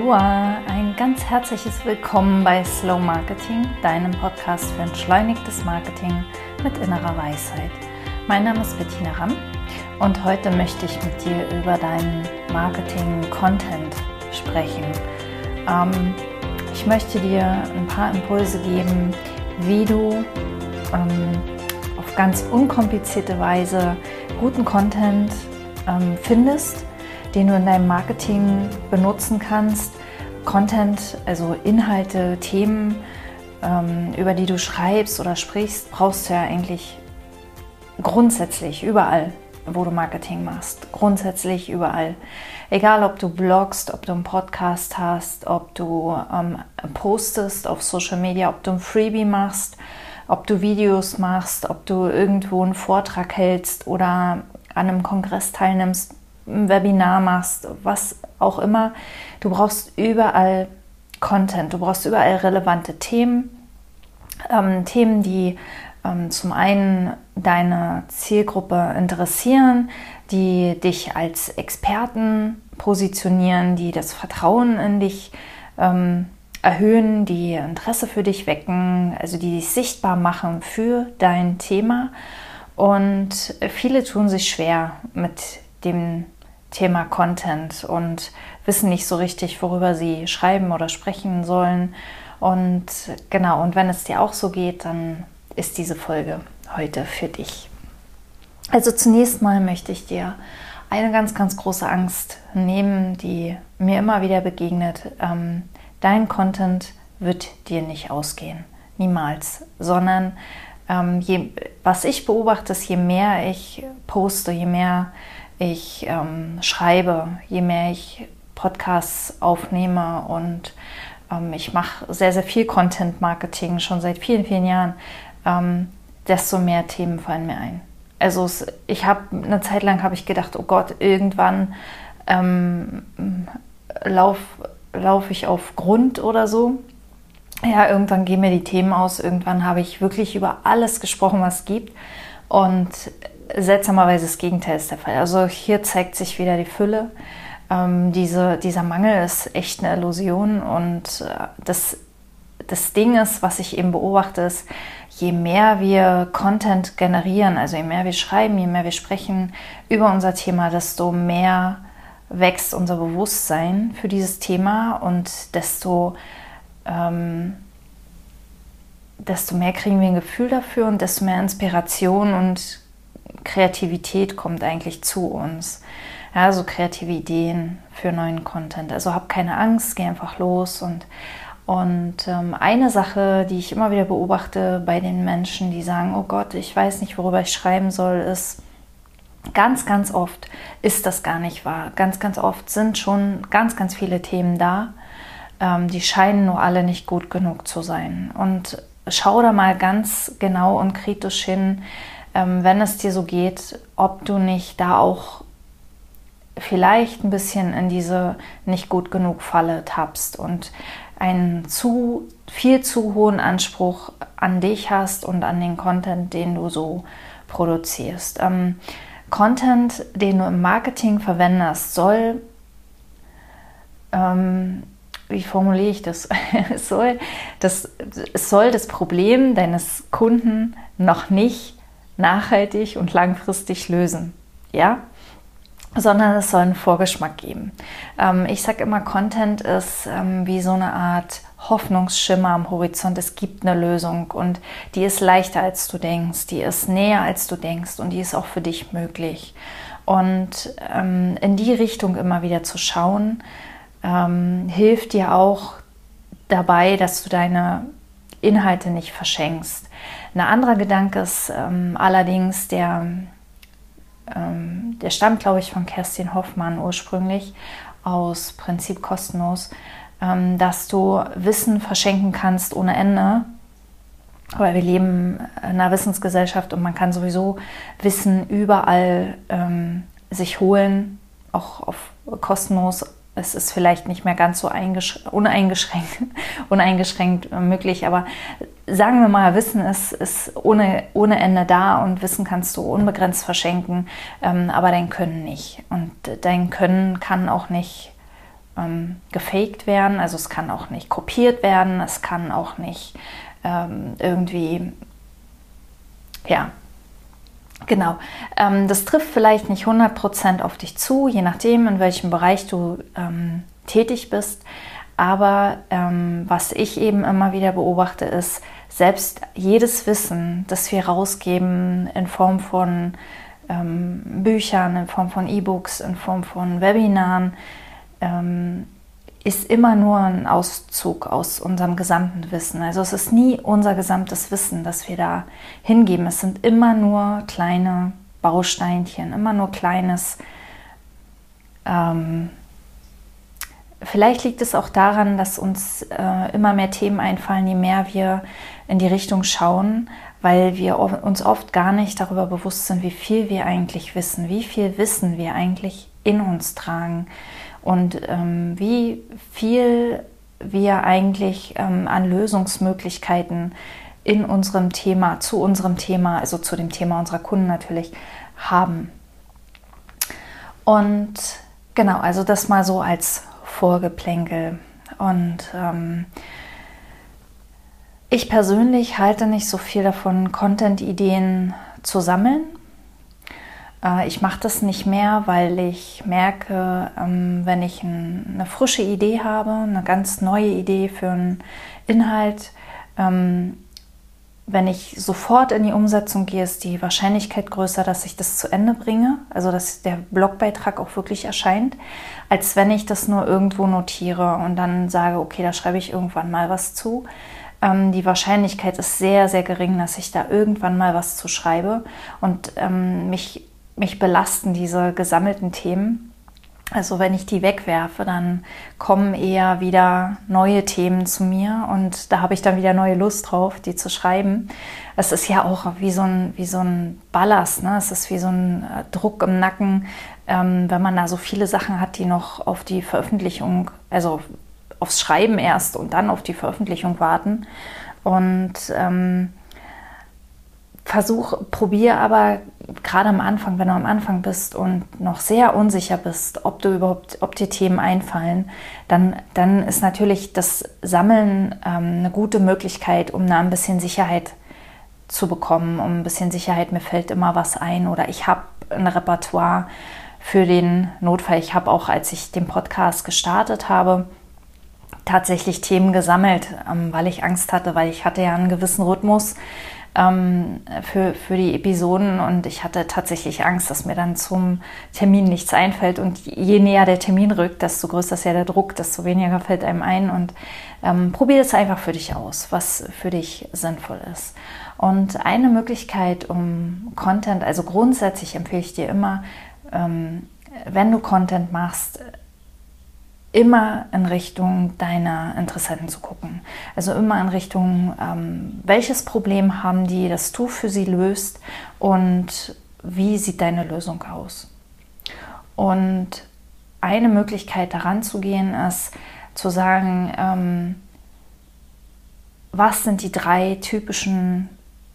Aloha, ein ganz herzliches Willkommen bei Slow Marketing, deinem Podcast für entschleunigtes Marketing mit innerer Weisheit. Mein Name ist Bettina Ramm und heute möchte ich mit dir über deinen Marketing-Content sprechen. Ähm, ich möchte dir ein paar Impulse geben, wie du ähm, auf ganz unkomplizierte Weise guten Content ähm, findest den du in deinem Marketing benutzen kannst. Content, also Inhalte, Themen, ähm, über die du schreibst oder sprichst, brauchst du ja eigentlich grundsätzlich überall, wo du Marketing machst. Grundsätzlich überall. Egal, ob du blogst, ob du einen Podcast hast, ob du ähm, postest auf Social Media, ob du ein Freebie machst, ob du Videos machst, ob du irgendwo einen Vortrag hältst oder an einem Kongress teilnimmst ein Webinar machst, was auch immer. Du brauchst überall Content, du brauchst überall relevante Themen. Ähm, Themen, die ähm, zum einen deine Zielgruppe interessieren, die dich als Experten positionieren, die das Vertrauen in dich ähm, erhöhen, die Interesse für dich wecken, also die dich sichtbar machen für dein Thema. Und viele tun sich schwer mit dem Thema Content und wissen nicht so richtig, worüber sie schreiben oder sprechen sollen. Und genau, und wenn es dir auch so geht, dann ist diese Folge heute für dich. Also zunächst mal möchte ich dir eine ganz, ganz große Angst nehmen, die mir immer wieder begegnet. Ähm, dein Content wird dir nicht ausgehen. Niemals. Sondern ähm, je, was ich beobachte, ist, je mehr ich poste, je mehr ich ähm, schreibe, je mehr ich Podcasts aufnehme und ähm, ich mache sehr, sehr viel Content-Marketing schon seit vielen, vielen Jahren, ähm, desto mehr Themen fallen mir ein. Also es, ich habe eine Zeit lang habe ich gedacht, oh Gott, irgendwann ähm, laufe lauf ich auf Grund oder so. Ja, irgendwann gehen mir die Themen aus. Irgendwann habe ich wirklich über alles gesprochen, was es gibt. Und seltsamerweise das Gegenteil ist der Fall. Also hier zeigt sich wieder die Fülle. Ähm, diese, dieser Mangel ist echt eine Illusion und äh, das, das Ding ist, was ich eben beobachte, ist, je mehr wir Content generieren, also je mehr wir schreiben, je mehr wir sprechen über unser Thema, desto mehr wächst unser Bewusstsein für dieses Thema und desto, ähm, desto mehr kriegen wir ein Gefühl dafür und desto mehr Inspiration und Kreativität kommt eigentlich zu uns. Ja, so kreative Ideen für neuen Content. Also hab keine Angst, geh einfach los und und ähm, eine Sache, die ich immer wieder beobachte bei den Menschen, die sagen, oh Gott, ich weiß nicht, worüber ich schreiben soll, ist, ganz, ganz oft ist das gar nicht wahr. Ganz, ganz oft sind schon ganz, ganz viele Themen da. Ähm, die scheinen nur alle nicht gut genug zu sein. Und schau da mal ganz genau und kritisch hin, ähm, wenn es dir so geht, ob du nicht da auch vielleicht ein bisschen in diese nicht gut genug Falle tappst und einen zu viel zu hohen Anspruch an dich hast und an den Content, den du so produzierst. Ähm, Content, den du im Marketing verwendest, soll, ähm, wie formuliere ich das? es, soll das, es soll das Problem deines Kunden noch nicht nachhaltig und langfristig lösen. Ja? sondern es soll einen Vorgeschmack geben. Ähm, ich sage immer, Content ist ähm, wie so eine Art Hoffnungsschimmer am Horizont. Es gibt eine Lösung und die ist leichter als du denkst, die ist näher als du denkst und die ist auch für dich möglich. Und ähm, in die Richtung immer wieder zu schauen, hilft dir auch dabei, dass du deine Inhalte nicht verschenkst. Ein anderer Gedanke ist ähm, allerdings, der, ähm, der stammt, glaube ich, von Kerstin Hoffmann ursprünglich aus Prinzip kostenlos, ähm, dass du Wissen verschenken kannst ohne Ende. Weil wir leben in einer Wissensgesellschaft und man kann sowieso Wissen überall ähm, sich holen, auch auf kostenlos es ist vielleicht nicht mehr ganz so uneingeschränkt, uneingeschränkt möglich, aber sagen wir mal, Wissen ist, ist ohne, ohne Ende da und Wissen kannst du unbegrenzt verschenken, ähm, aber dein Können nicht. Und dein Können kann auch nicht ähm, gefaked werden, also es kann auch nicht kopiert werden, es kann auch nicht ähm, irgendwie, ja, genau. Ähm, das trifft vielleicht nicht 100% auf dich zu, je nachdem, in welchem Bereich du ähm, tätig bist. Aber ähm, was ich eben immer wieder beobachte, ist, selbst jedes Wissen, das wir rausgeben in Form von ähm, Büchern, in Form von E-Books, in Form von Webinaren, ähm, ist immer nur ein Auszug aus unserem gesamten Wissen. Also es ist nie unser gesamtes Wissen, das wir da hingeben. Es sind immer nur kleine Bausteinchen, immer nur kleines. Ähm, vielleicht liegt es auch daran, dass uns äh, immer mehr Themen einfallen, je mehr wir in die Richtung schauen, weil wir uns oft gar nicht darüber bewusst sind, wie viel wir eigentlich wissen, wie viel Wissen wir eigentlich in uns tragen und ähm, wie viel wir eigentlich ähm, an Lösungsmöglichkeiten in unserem Thema, zu unserem Thema, also zu dem Thema unserer Kunden natürlich, haben. Und genau, also das mal so als Vorgeplänkel. Und ähm, ich persönlich halte nicht so viel davon, Content-Ideen zu sammeln äh, ich mache das nicht mehr, weil ich merke, ähm, wenn ich eine frische Idee habe, eine ganz neue Idee für einen Inhalt, ähm, wenn ich sofort in die Umsetzung gehe, ist die Wahrscheinlichkeit größer, dass ich das zu Ende bringe, also dass der Blogbeitrag auch wirklich erscheint, als wenn ich das nur irgendwo notiere und dann sage, okay, da schreibe ich irgendwann mal was zu. Ähm, die Wahrscheinlichkeit ist sehr, sehr gering, dass ich da irgendwann mal was zu schreibe und mich mich belasten, diese gesammelten Themen. Also wenn ich die wegwerfe, dann kommen eher wieder neue Themen zu mir und da habe ich dann wieder neue Lust drauf, die zu schreiben. Es ist ja auch wie so ein, wie so ein Ballast, ne? es ist wie so ein äh, Druck im Nacken, ähm, wenn man da so viele Sachen hat, die noch auf die Veröffentlichung, also aufs Schreiben erst und dann auf die Veröffentlichung warten. Und ähm, versuch, probier aber gerade am Anfang, wenn du am Anfang bist und noch sehr unsicher bist, ob du überhaupt, ob dir Themen einfallen, dann, dann ist natürlich das Sammeln ähm, eine gute Möglichkeit, um da ein bisschen Sicherheit zu bekommen, um ein bisschen Sicherheit, mir fällt immer was ein oder ich habe ein Repertoire für den Notfall. Ich habe auch, als ich den Podcast gestartet habe, tatsächlich Themen gesammelt, ähm, weil ich Angst hatte, weil ich hatte ja einen gewissen Rhythmus ähm, für, für die Episoden. Und ich hatte tatsächlich Angst, dass mir dann zum Termin nichts einfällt. Und je näher der Termin rückt, desto größer ist ja der Druck, desto weniger fällt einem ein. Und ähm, probier es einfach für dich aus, was für dich sinnvoll ist. Und eine Möglichkeit, um Content, also grundsätzlich empfehle ich dir immer, ähm, wenn du Content machst, immer in Richtung deiner Interessenten zu gucken. Also immer in Richtung, ähm, welches Problem haben die, das du für sie löst und wie sieht deine Lösung aus. Und eine Möglichkeit daran zu gehen ist zu sagen, ähm, was sind die drei typischen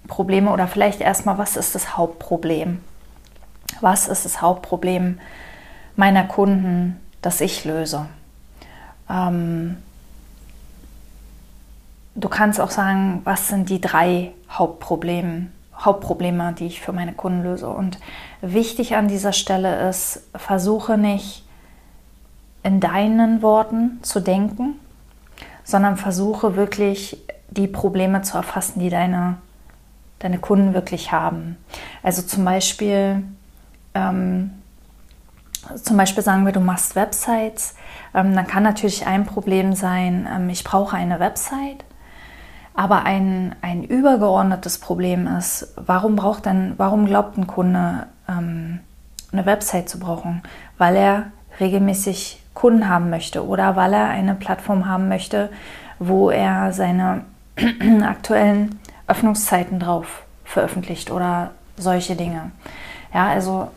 Probleme oder vielleicht erstmal, was ist das Hauptproblem? Was ist das Hauptproblem meiner Kunden, das ich löse? Ähm, du kannst auch sagen, was sind die drei Hauptprobleme, Hauptprobleme, die ich für meine Kunden löse. Und wichtig an dieser Stelle ist, versuche nicht in deinen Worten zu denken, sondern versuche wirklich die Probleme zu erfassen, die deine, deine Kunden wirklich haben. Also zum Beispiel, ähm, zum Beispiel sagen wir, du machst Websites, ähm, dann kann natürlich ein Problem sein, ähm, ich brauche eine Website. Aber ein, ein übergeordnetes Problem ist, warum braucht denn, warum glaubt ein Kunde, ähm, eine Website zu brauchen? Weil er regelmäßig Kunden haben möchte oder weil er eine Plattform haben möchte, wo er seine aktuellen Öffnungszeiten drauf veröffentlicht oder solche Dinge. Ja, also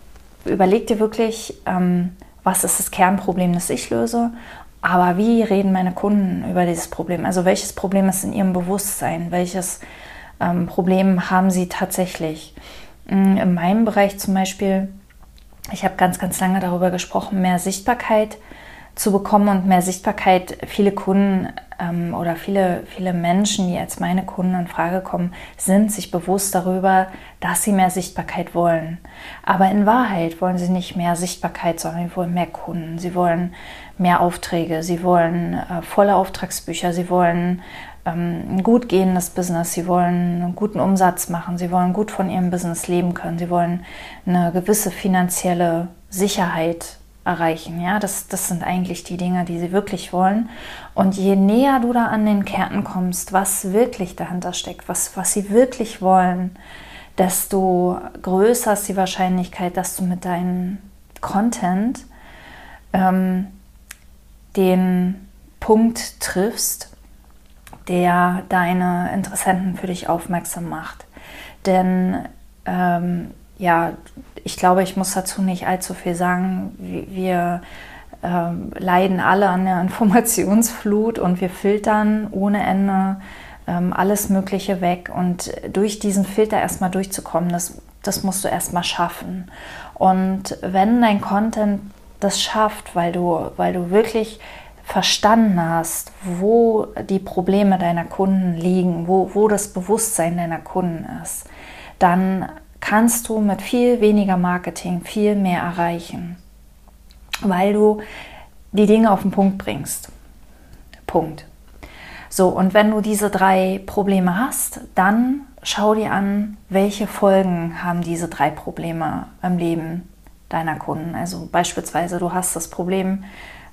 überleg dir wirklich, ähm, was ist das Kernproblem, das ich löse, aber wie reden meine Kunden über dieses Problem? Also welches Problem ist in ihrem Bewusstsein? Welches ähm, Problem haben sie tatsächlich? Mm, in meinem Bereich zum Beispiel, ich habe ganz, ganz lange darüber gesprochen, mehr Sichtbarkeit zu bekommen und mehr Sichtbarkeit. Viele Kunden ähm, oder viele, viele Menschen, die als meine Kunden in Frage kommen, sind sich bewusst darüber, dass sie mehr Sichtbarkeit wollen. Aber in Wahrheit wollen sie nicht mehr Sichtbarkeit, sondern sie wollen mehr Kunden. Sie wollen mehr Aufträge, sie wollen äh, volle Auftragsbücher, sie wollen ähm, ein gut gehendes Business, sie wollen einen guten Umsatz machen, sie wollen gut von ihrem Business leben können, sie wollen eine gewisse finanzielle Sicherheit erreichen. Ja, das, das sind eigentlich die Dinge, die sie wirklich wollen. Und je näher du da an den Kernen kommst, was wirklich dahinter steckt, was, was sie wirklich wollen, desto größer ist die Wahrscheinlichkeit, dass du mit deinem Content ähm, den Punkt triffst, der deine Interessenten für dich aufmerksam macht. Denn ähm, ja, ich glaube, ich muss dazu nicht allzu viel sagen. Wir ähm, leiden alle an der Informationsflut und wir filtern ohne Ende ähm, alles Mögliche weg. Und durch diesen Filter erstmal durchzukommen, das, das musst du erstmal schaffen. Und wenn dein Content das schafft, weil du, weil du wirklich verstanden hast, wo die Probleme deiner Kunden liegen, wo, wo das Bewusstsein deiner Kunden ist, dann kannst du mit viel weniger Marketing viel mehr erreichen, weil du die Dinge auf den Punkt bringst. Punkt. So, und wenn du diese drei Probleme hast, dann schau dir an, welche Folgen haben diese drei Probleme im Leben deiner Kunden. Also beispielsweise, du hast das Problem,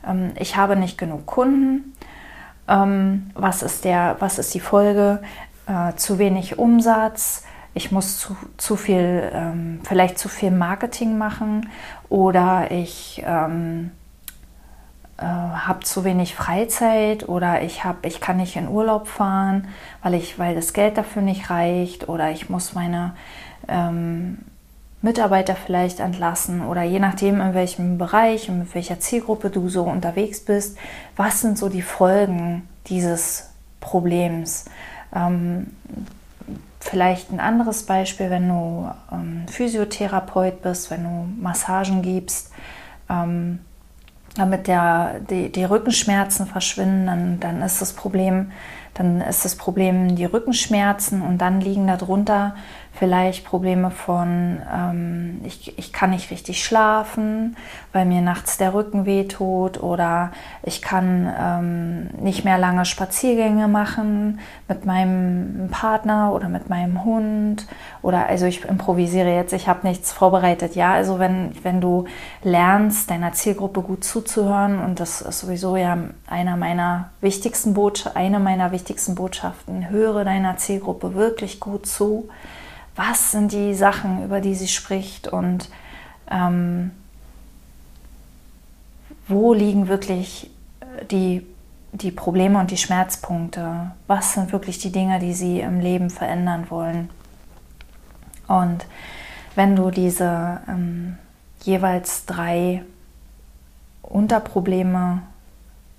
ähm, ich habe nicht genug Kunden. Ähm, was, ist der, was ist die Folge? Äh, zu wenig Umsatz. Ich muss zu, zu viel, ähm, vielleicht zu viel Marketing machen oder ich ähm, äh, habe zu wenig Freizeit oder ich, hab, ich kann nicht in Urlaub fahren, weil, ich, weil das Geld dafür nicht reicht oder ich muss meine ähm, Mitarbeiter vielleicht entlassen oder je nachdem, in welchem Bereich und mit welcher Zielgruppe du so unterwegs bist, was sind so die Folgen dieses Problems? Vielleicht ein anderes Beispiel, wenn du ähm, Physiotherapeut bist, wenn du Massagen gibst, ähm, damit der, die, die Rückenschmerzen verschwinden, dann, dann ist das Problem, dann ist das Problem die Rückenschmerzen und dann liegen darunter vielleicht Probleme von, ähm, ich, ich kann nicht richtig schlafen, weil mir nachts der Rücken wehtut oder ich kann ähm, nicht mehr lange Spaziergänge machen mit meinem Partner oder mit meinem Hund oder also ich improvisiere jetzt, ich habe nichts vorbereitet. Ja, also wenn, wenn du lernst, deiner Zielgruppe gut zuzuhören und das ist sowieso ja einer meiner wichtigsten Botschaften, eine meiner wichtigsten Botschaften, höre deiner Zielgruppe wirklich gut zu was sind die Sachen, über die sie spricht und ähm, wo liegen wirklich äh, die, die Probleme und die Schmerzpunkte, was sind wirklich die Dinge, die sie im Leben verändern wollen. Und wenn du diese ähm, jeweils drei Unterprobleme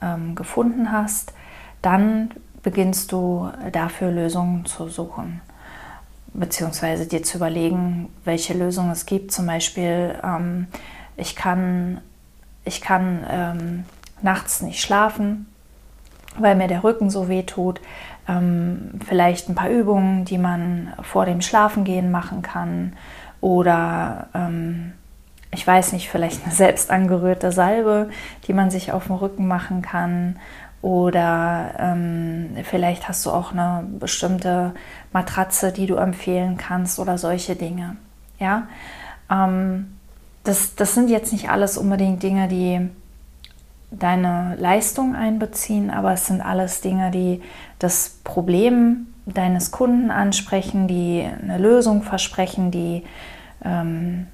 ähm, gefunden hast, dann beginnst du dafür Lösungen zu suchen beziehungsweise dir zu überlegen, welche Lösung es gibt. Zum Beispiel, ähm, ich kann, ich kann ähm, nachts nicht schlafen, weil mir der Rücken so weh tut. Ähm, vielleicht ein paar Übungen, die man vor dem Schlafengehen machen kann. Oder ähm, ich weiß nicht, vielleicht eine selbst angerührte Salbe, die man sich auf dem Rücken machen kann. Oder ähm, vielleicht hast du auch eine bestimmte Matratze, die du empfehlen kannst oder solche Dinge. Ja, ähm, das, das sind jetzt nicht alles unbedingt Dinge, die deine Leistung einbeziehen, aber es sind alles Dinge, die das Problem deines Kunden ansprechen, die eine Lösung versprechen, die ähm,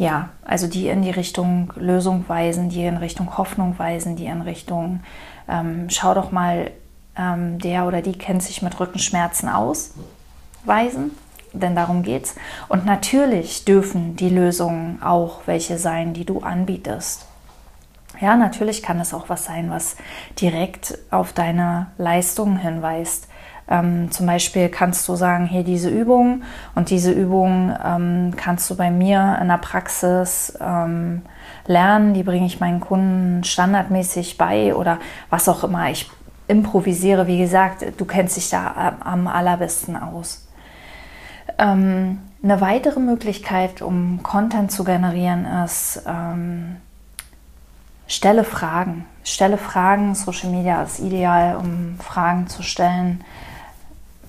ja, also die in die Richtung Lösung weisen, die in Richtung Hoffnung weisen, die in Richtung, ähm, schau doch mal, ähm, der oder die kennt sich mit Rückenschmerzen aus, weisen, denn darum geht's. Und natürlich dürfen die Lösungen auch welche sein, die du anbietest. Ja, natürlich kann es auch was sein, was direkt auf deine Leistungen hinweist. Ähm, zum Beispiel kannst du sagen, hier diese Übung und diese Übung ähm, kannst du bei mir in der Praxis ähm, lernen, die bringe ich meinen Kunden standardmäßig bei oder was auch immer. Ich improvisiere, wie gesagt, du kennst dich da am allerbesten aus. Ähm, eine weitere Möglichkeit, um Content zu generieren, ist, ähm, stelle Fragen. Stelle Fragen. Social Media ist ideal, um Fragen zu stellen.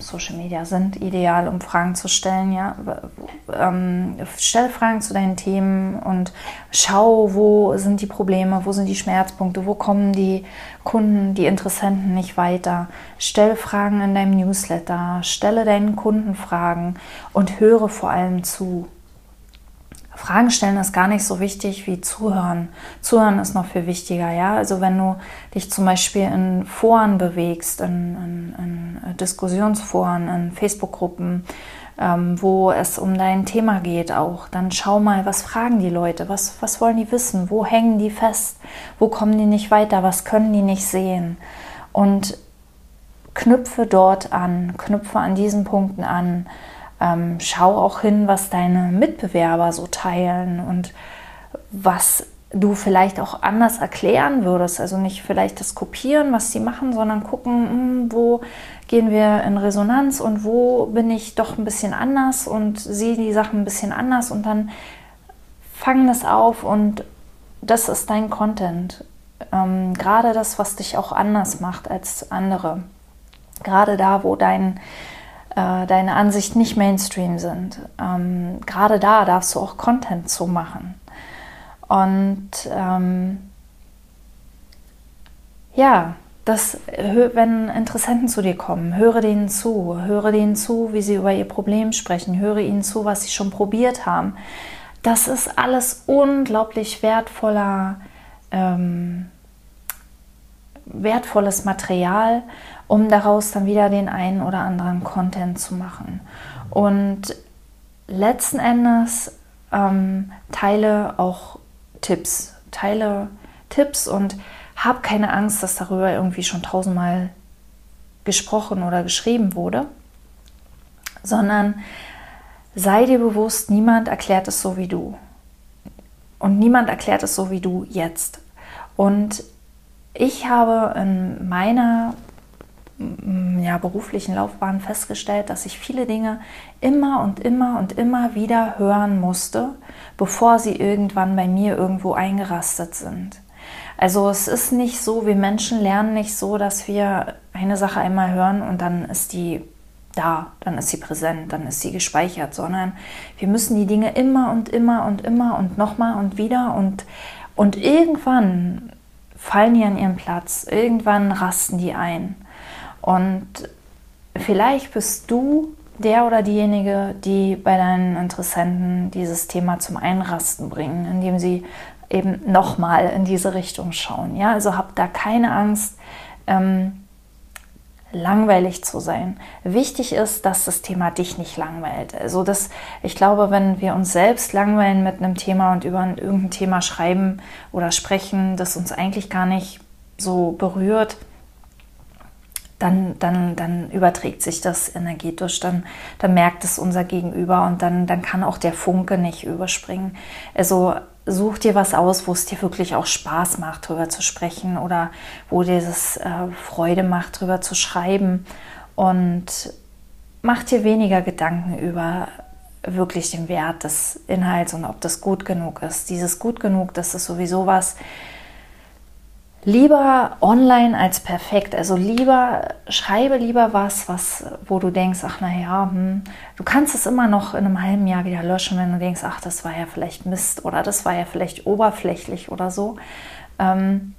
Social Media sind ideal, um Fragen zu stellen, ja. Ähm, stelle Fragen zu deinen Themen und schau, wo sind die Probleme, wo sind die Schmerzpunkte, wo kommen die Kunden, die Interessenten nicht weiter. Stell Fragen in deinem Newsletter, stelle deinen Kunden Fragen und höre vor allem zu. Fragen stellen ist gar nicht so wichtig wie zuhören. Zuhören ist noch viel wichtiger, ja. Also wenn du dich zum Beispiel in Foren bewegst, in, in, in Diskussionsforen, in Facebook-Gruppen, ähm, wo es um dein Thema geht auch, dann schau mal, was fragen die Leute, was, was wollen die wissen, wo hängen die fest, wo kommen die nicht weiter, was können die nicht sehen. Und knüpfe dort an, knüpfe an diesen Punkten an ähm, schau auch hin, was deine Mitbewerber so teilen und was du vielleicht auch anders erklären würdest. Also nicht vielleicht das Kopieren, was sie machen, sondern gucken, hm, wo gehen wir in Resonanz und wo bin ich doch ein bisschen anders und sehe die Sachen ein bisschen anders und dann fang das auf und das ist dein Content. Ähm, gerade das, was dich auch anders macht als andere. Gerade da, wo dein äh, deine Ansicht nicht Mainstream sind. Ähm, Gerade da darfst du auch Content zu machen. Und ähm, ja, das, wenn Interessenten zu dir kommen, höre denen zu, höre denen zu, wie sie über ihr Problem sprechen, höre ihnen zu, was sie schon probiert haben. Das ist alles unglaublich wertvoller, ähm, wertvolles Material um daraus dann wieder den einen oder anderen Content zu machen. Und letzten Endes ähm, teile auch Tipps, teile Tipps und hab keine Angst, dass darüber irgendwie schon tausendmal gesprochen oder geschrieben wurde, sondern sei dir bewusst, niemand erklärt es so wie du. Und niemand erklärt es so wie du jetzt. Und ich habe in meiner ja, beruflichen Laufbahn festgestellt, dass ich viele Dinge immer und immer und immer wieder hören musste, bevor sie irgendwann bei mir irgendwo eingerastet sind. Also es ist nicht so, wir Menschen lernen nicht so, dass wir eine Sache einmal hören und dann ist die da, dann ist sie präsent, dann ist sie gespeichert, sondern wir müssen die Dinge immer und immer und immer und nochmal und wieder und, und irgendwann fallen die an ihren Platz, irgendwann rasten die ein. Und vielleicht bist du der oder diejenige, die bei deinen Interessenten dieses Thema zum Einrasten bringen, indem sie eben nochmal in diese Richtung schauen. Ja, also habt da keine Angst, ähm, langweilig zu sein. Wichtig ist, dass das Thema dich nicht langweilt. Also das, ich glaube, wenn wir uns selbst langweilen mit einem Thema und über irgendein Thema schreiben oder sprechen, das uns eigentlich gar nicht so berührt, dann, dann, dann überträgt sich das energetisch, dann, dann merkt es unser Gegenüber und dann, dann kann auch der Funke nicht überspringen. Also such dir was aus, wo es dir wirklich auch Spaß macht, darüber zu sprechen oder wo dir das äh, Freude macht, darüber zu schreiben und mach dir weniger Gedanken über wirklich den Wert des Inhalts und ob das gut genug ist. Dieses gut genug, das ist sowieso was, lieber online als perfekt. Also lieber schreibe lieber was, was wo du denkst, ach naja, hm, du kannst es immer noch in einem halben Jahr wieder löschen, wenn du denkst, ach das war ja vielleicht Mist oder das war ja vielleicht oberflächlich oder so. Ähm,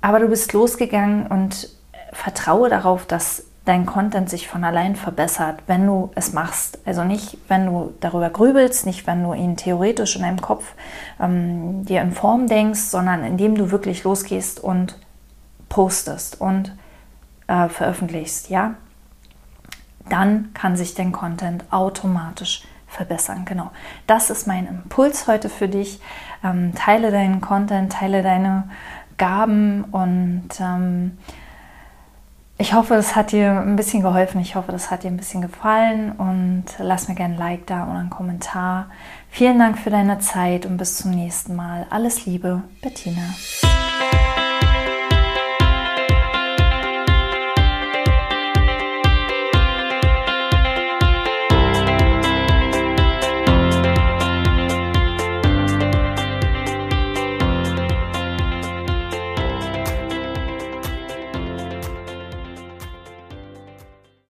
aber du bist losgegangen und vertraue darauf, dass dein Content sich von allein verbessert, wenn du es machst. Also nicht, wenn du darüber grübelst, nicht, wenn du ihn theoretisch in deinem Kopf ähm, dir in Form denkst, sondern indem du wirklich losgehst und postest und äh, veröffentlichst, ja, dann kann sich dein Content automatisch verbessern. Genau, das ist mein Impuls heute für dich. Ähm, teile deinen Content, teile deine Gaben und ähm, ich hoffe, es hat dir ein bisschen geholfen. Ich hoffe, das hat dir ein bisschen gefallen und lass mir gerne ein Like da oder einen Kommentar. Vielen Dank für deine Zeit und bis zum nächsten Mal. Alles Liebe, Bettina.